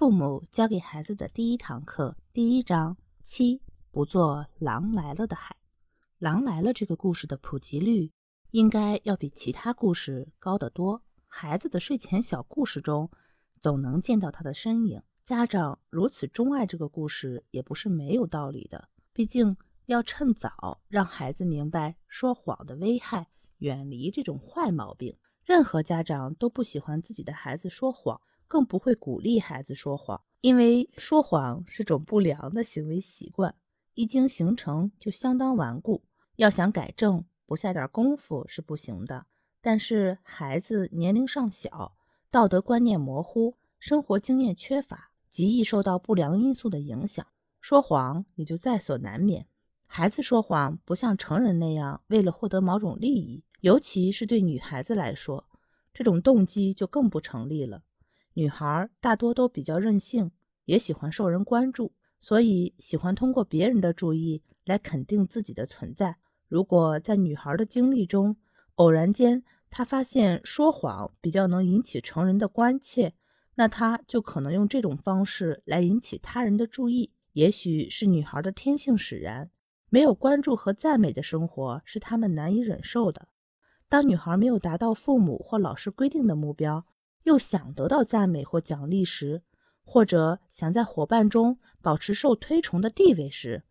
父母教给孩子的第一堂课，第一章七，不做狼来了的孩。狼来了这个故事的普及率应该要比其他故事高得多。孩子的睡前小故事中，总能见到他的身影。家长如此钟爱这个故事，也不是没有道理的。毕竟要趁早让孩子明白说谎的危害，远离这种坏毛病。任何家长都不喜欢自己的孩子说谎，更不会鼓励孩子说谎，因为说谎是种不良的行为习惯，一经形成就相当顽固。要想改正，不下点功夫是不行的。但是孩子年龄尚小，道德观念模糊，生活经验缺乏，极易受到不良因素的影响，说谎也就在所难免。孩子说谎不像成人那样为了获得某种利益。尤其是对女孩子来说，这种动机就更不成立了。女孩大多都比较任性，也喜欢受人关注，所以喜欢通过别人的注意来肯定自己的存在。如果在女孩的经历中，偶然间她发现说谎比较能引起成人的关切，那她就可能用这种方式来引起他人的注意。也许是女孩的天性使然，没有关注和赞美的生活是他们难以忍受的。当女孩没有达到父母或老师规定的目标，又想得到赞美或奖励时，或者想在伙伴中保持受推崇的地位时，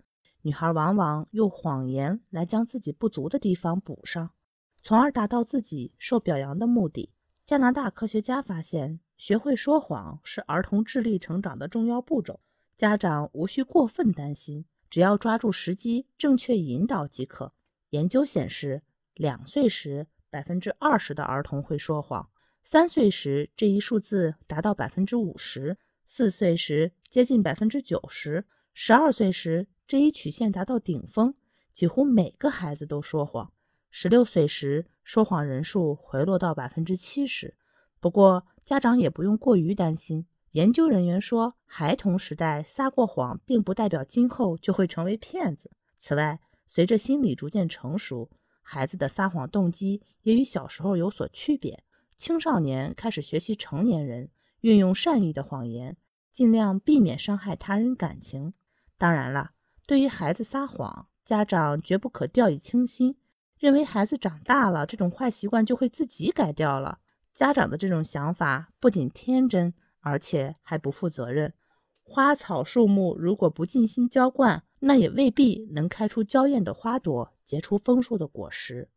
女孩往往用谎言来将自己不足的地方补上，从而达到自己受表扬的目的。加拿大科学家发现，学会说谎是儿童智力成长的重要步骤，家长无需过分担心，只要抓住时机，正确引导即可。研究显示。两岁时，百分之二十的儿童会说谎；三岁时，这一数字达到百分之五十；四岁时，接近百分之九十；十二岁时，这一曲线达到顶峰，几乎每个孩子都说谎；十六岁时，说谎人数回落到百分之七十。不过，家长也不用过于担心。研究人员说，孩童时代撒过谎，并不代表今后就会成为骗子。此外，随着心理逐渐成熟，孩子的撒谎动机也与小时候有所区别。青少年开始学习成年人运用善意的谎言，尽量避免伤害他人感情。当然了，对于孩子撒谎，家长绝不可掉以轻心，认为孩子长大了，这种坏习惯就会自己改掉了。家长的这种想法不仅天真，而且还不负责任。花草树木如果不尽心浇灌，那也未必能开出娇艳的花朵。结出丰硕的果实，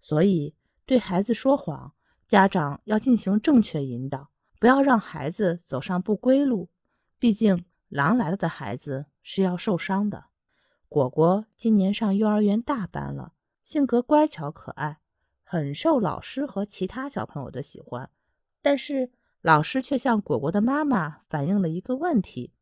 所以对孩子说谎，家长要进行正确引导，不要让孩子走上不归路。毕竟，狼来了的孩子是要受伤的。果果今年上幼儿园大班了，性格乖巧可爱，很受老师和其他小朋友的喜欢。但是，老师却向果果的妈妈反映了一个问题：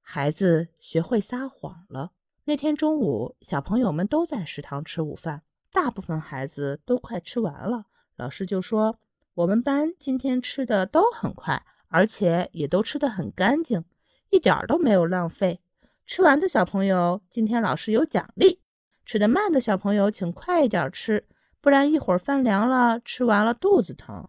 孩子学会撒谎了。那天中午，小朋友们都在食堂吃午饭，大部分孩子都快吃完了。老师就说：“我们班今天吃的都很快，而且也都吃得很干净，一点都没有浪费。吃完的小朋友，今天老师有奖励；吃得慢的小朋友，请快一点吃，不然一会儿饭凉了，吃完了肚子疼。”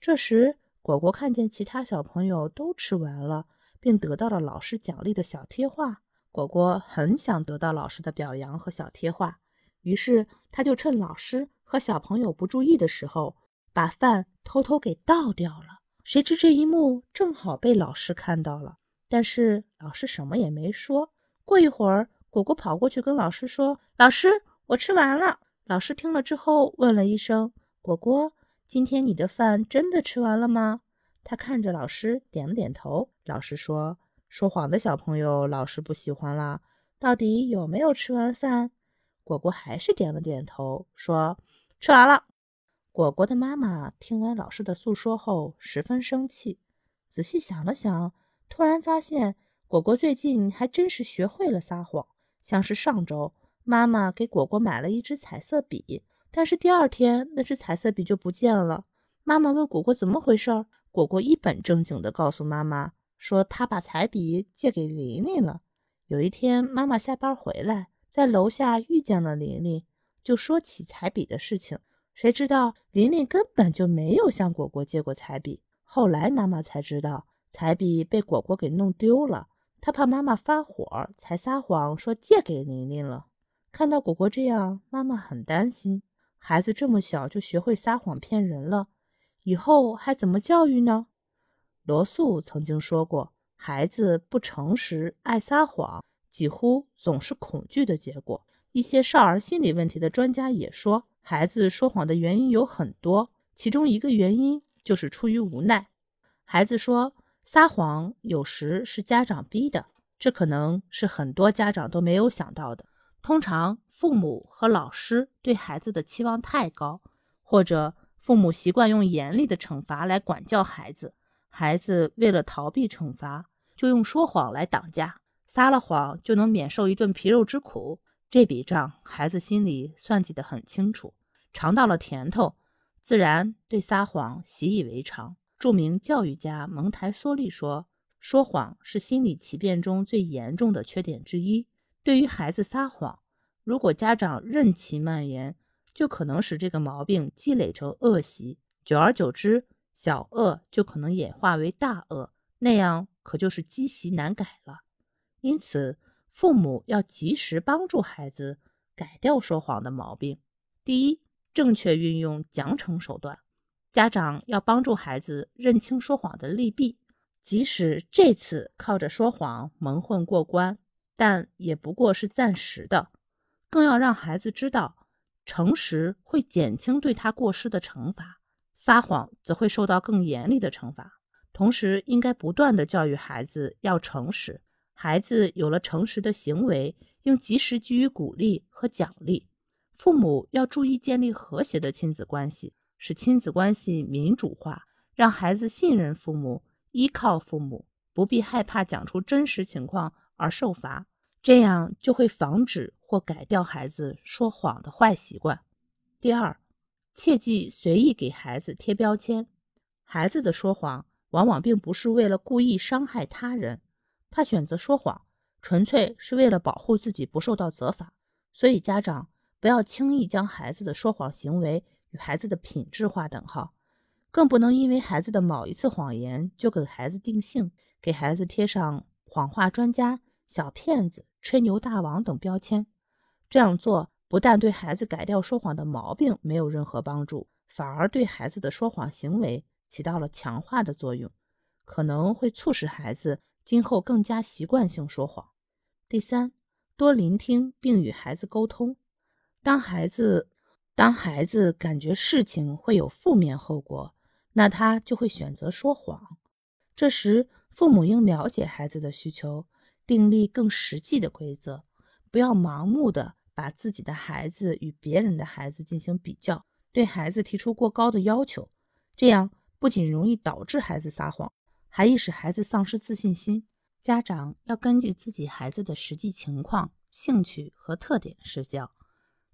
这时，果果看见其他小朋友都吃完了，并得到了老师奖励的小贴画。果果很想得到老师的表扬和小贴画，于是他就趁老师和小朋友不注意的时候，把饭偷偷给倒掉了。谁知这一幕正好被老师看到了，但是老师什么也没说。过一会儿，果果跑过去跟老师说：“老师，我吃完了。”老师听了之后问了一声：“果果，今天你的饭真的吃完了吗？”他看着老师点了点头。老师说。说谎的小朋友，老师不喜欢啦。到底有没有吃完饭？果果还是点了点头，说：“吃完了。”果果的妈妈听完老师的诉说后，十分生气。仔细想了想，突然发现果果最近还真是学会了撒谎。像是上周，妈妈给果果买了一支彩色笔，但是第二天那支彩色笔就不见了。妈妈问果果怎么回事，果果一本正经地告诉妈妈。说他把彩笔借给琳琳了。有一天，妈妈下班回来，在楼下遇见了琳琳，就说起彩笔的事情。谁知道琳琳根本就没有向果果借过彩笔。后来妈妈才知道，彩笔被果果给弄丢了，她怕妈妈发火，才撒谎说借给琳琳了。看到果果这样，妈妈很担心，孩子这么小就学会撒谎骗人了，以后还怎么教育呢？罗素曾经说过，孩子不诚实、爱撒谎，几乎总是恐惧的结果。一些少儿心理问题的专家也说，孩子说谎的原因有很多，其中一个原因就是出于无奈。孩子说撒谎有时是家长逼的，这可能是很多家长都没有想到的。通常，父母和老师对孩子的期望太高，或者父母习惯用严厉的惩罚来管教孩子，孩子为了逃避惩罚，就用说谎来挡架，撒了谎就能免受一顿皮肉之苦。这笔账，孩子心里算计得很清楚，尝到了甜头，自然对撒谎习以为常。著名教育家蒙台梭利说：“说谎是心理奇变中最严重的缺点之一。对于孩子撒谎，如果家长任其蔓延，就可能使这个毛病积累成恶习，久而久之，小恶就可能演化为大恶，那样可就是积习难改了。因此。”父母要及时帮助孩子改掉说谎的毛病。第一，正确运用奖惩手段。家长要帮助孩子认清说谎的利弊，即使这次靠着说谎蒙混过关，但也不过是暂时的。更要让孩子知道，诚实会减轻对他过失的惩罚，撒谎则会受到更严厉的惩罚。同时，应该不断的教育孩子要诚实。孩子有了诚实的行为，应及时给予鼓励和奖励。父母要注意建立和谐的亲子关系，使亲子关系民主化，让孩子信任父母、依靠父母，不必害怕讲出真实情况而受罚。这样就会防止或改掉孩子说谎的坏习惯。第二，切忌随意给孩子贴标签。孩子的说谎往往并不是为了故意伤害他人。他选择说谎，纯粹是为了保护自己不受到责罚。所以，家长不要轻易将孩子的说谎行为与孩子的品质划等号，更不能因为孩子的某一次谎言就给孩子定性，给孩子贴上谎话专家、小骗子、吹牛大王等标签。这样做不但对孩子改掉说谎的毛病没有任何帮助，反而对孩子的说谎行为起到了强化的作用，可能会促使孩子。今后更加习惯性说谎。第三，多聆听并与孩子沟通。当孩子当孩子感觉事情会有负面后果，那他就会选择说谎。这时，父母应了解孩子的需求，订立更实际的规则，不要盲目的把自己的孩子与别人的孩子进行比较，对孩子提出过高的要求。这样不仅容易导致孩子撒谎。还易使孩子丧失自信心。家长要根据自己孩子的实际情况、兴趣和特点施教。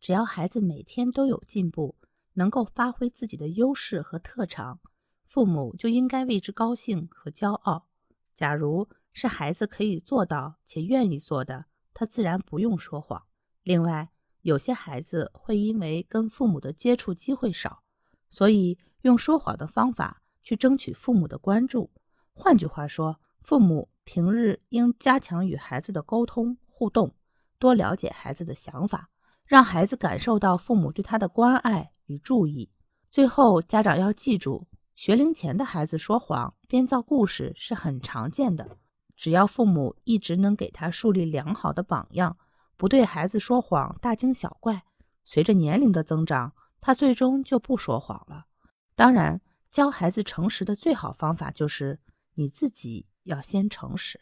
只要孩子每天都有进步，能够发挥自己的优势和特长，父母就应该为之高兴和骄傲。假如是孩子可以做到且愿意做的，他自然不用说谎。另外，有些孩子会因为跟父母的接触机会少，所以用说谎的方法去争取父母的关注。换句话说，父母平日应加强与孩子的沟通互动，多了解孩子的想法，让孩子感受到父母对他的关爱与注意。最后，家长要记住，学龄前的孩子说谎、编造故事是很常见的。只要父母一直能给他树立良好的榜样，不对孩子说谎大惊小怪，随着年龄的增长，他最终就不说谎了。当然，教孩子诚实的最好方法就是。你自己要先诚实。